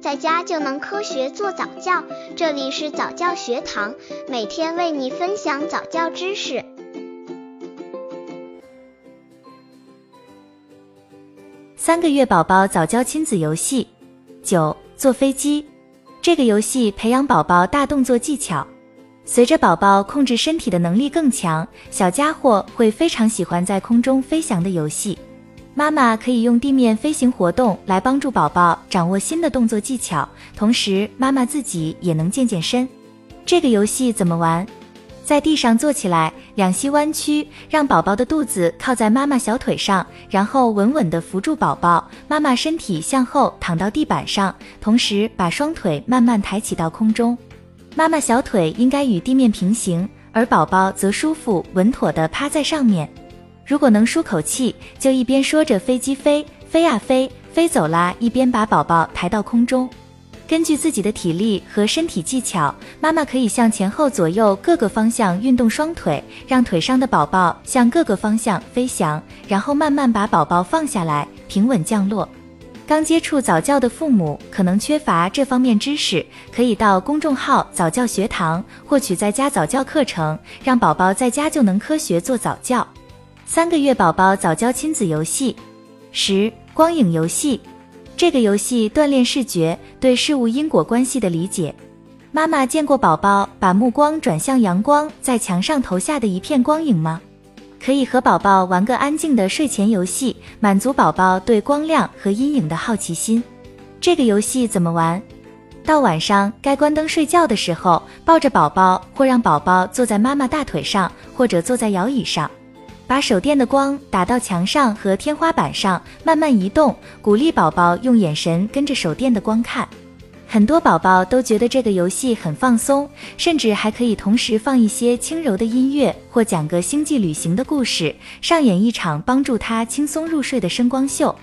在家就能科学做早教。这里是早教学堂，每天为你分享早教知识。三个月宝宝早教亲子游戏九坐飞机。这个游戏培养宝宝大动作技巧。随着宝宝控制身体的能力更强，小家伙会非常喜欢在空中飞翔的游戏。妈妈可以用地面飞行活动来帮助宝宝掌握新的动作技巧，同时妈妈自己也能健健身。这个游戏怎么玩？在地上坐起来，两膝弯曲，让宝宝的肚子靠在妈妈小腿上，然后稳稳地扶住宝宝。妈妈身体向后躺到地板上，同时把双腿慢慢抬起到空中。妈妈小腿应该与地面平行，而宝宝则舒服稳妥地趴在上面。如果能舒口气，就一边说着“飞机飞飞呀飞，飞走啦”，一边把宝宝抬到空中。根据自己的体力和身体技巧，妈妈可以向前后左右各个方向运动双腿，让腿上的宝宝向各个方向飞翔，然后慢慢把宝宝放下来，平稳降落。刚接触早教的父母可能缺乏这方面知识，可以到公众号早教学堂获取在家早教课程，让宝宝在家就能科学做早教。三个月宝宝早教亲子游戏，十光影游戏。这个游戏锻炼视觉对事物因果关系的理解。妈妈见过宝宝把目光转向阳光在墙上投下的一片光影吗？可以和宝宝玩个安静的睡前游戏，满足宝宝对光亮和阴影的好奇心。这个游戏怎么玩？到晚上该关灯睡觉的时候，抱着宝宝或让宝宝坐在妈妈大腿上，或者坐在摇椅上。把手电的光打到墙上和天花板上，慢慢移动，鼓励宝宝用眼神跟着手电的光看。很多宝宝都觉得这个游戏很放松，甚至还可以同时放一些轻柔的音乐，或讲个星际旅行的故事，上演一场帮助他轻松入睡的声光秀。